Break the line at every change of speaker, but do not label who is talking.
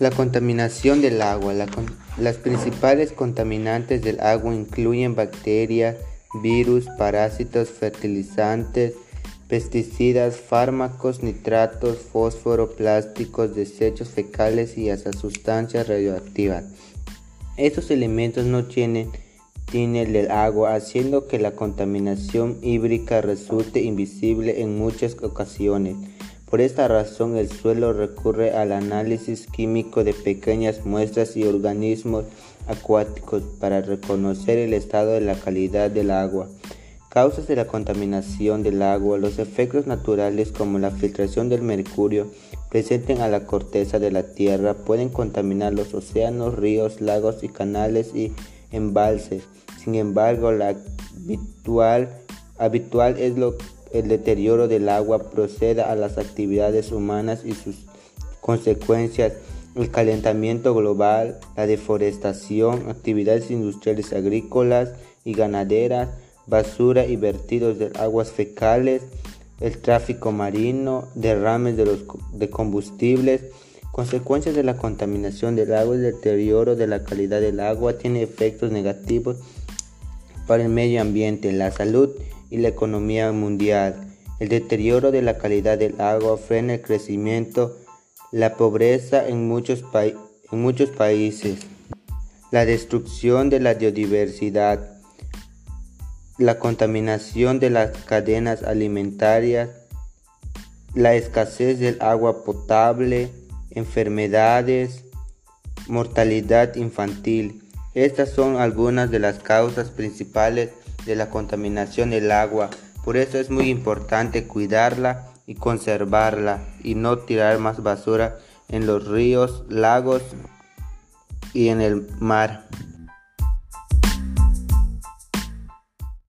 La contaminación del agua. las principales contaminantes del agua incluyen bacterias, virus, parásitos, fertilizantes, pesticidas, fármacos, nitratos, fósforo, plásticos, desechos fecales y hasta sustancias radioactivas. Estos elementos no tienen túnel del agua, haciendo que la contaminación hídrica resulte invisible en muchas ocasiones. Por esta razón, el suelo recurre al análisis químico de pequeñas muestras y organismos acuáticos para reconocer el estado de la calidad del agua. Causas de la contaminación del agua. Los efectos naturales como la filtración del mercurio presentes a la corteza de la Tierra pueden contaminar los océanos, ríos, lagos y canales y embalses. Sin embargo, la habitual, habitual es lo el deterioro del agua proceda a las actividades humanas y sus consecuencias, el calentamiento global, la deforestación, actividades industriales agrícolas y ganaderas, basura y vertidos de aguas fecales, el tráfico marino, derrames de, los, de combustibles, consecuencias de la contaminación del agua, el deterioro de la calidad del agua tiene efectos negativos para el medio ambiente, la salud y la economía mundial. El deterioro de la calidad del agua frena el crecimiento, la pobreza en muchos, en muchos países, la destrucción de la biodiversidad, la contaminación de las cadenas alimentarias, la escasez del agua potable, enfermedades, mortalidad infantil. Estas son algunas de las causas principales de la contaminación del agua. Por eso es muy importante cuidarla y conservarla y no tirar más basura en los ríos, lagos y en el mar.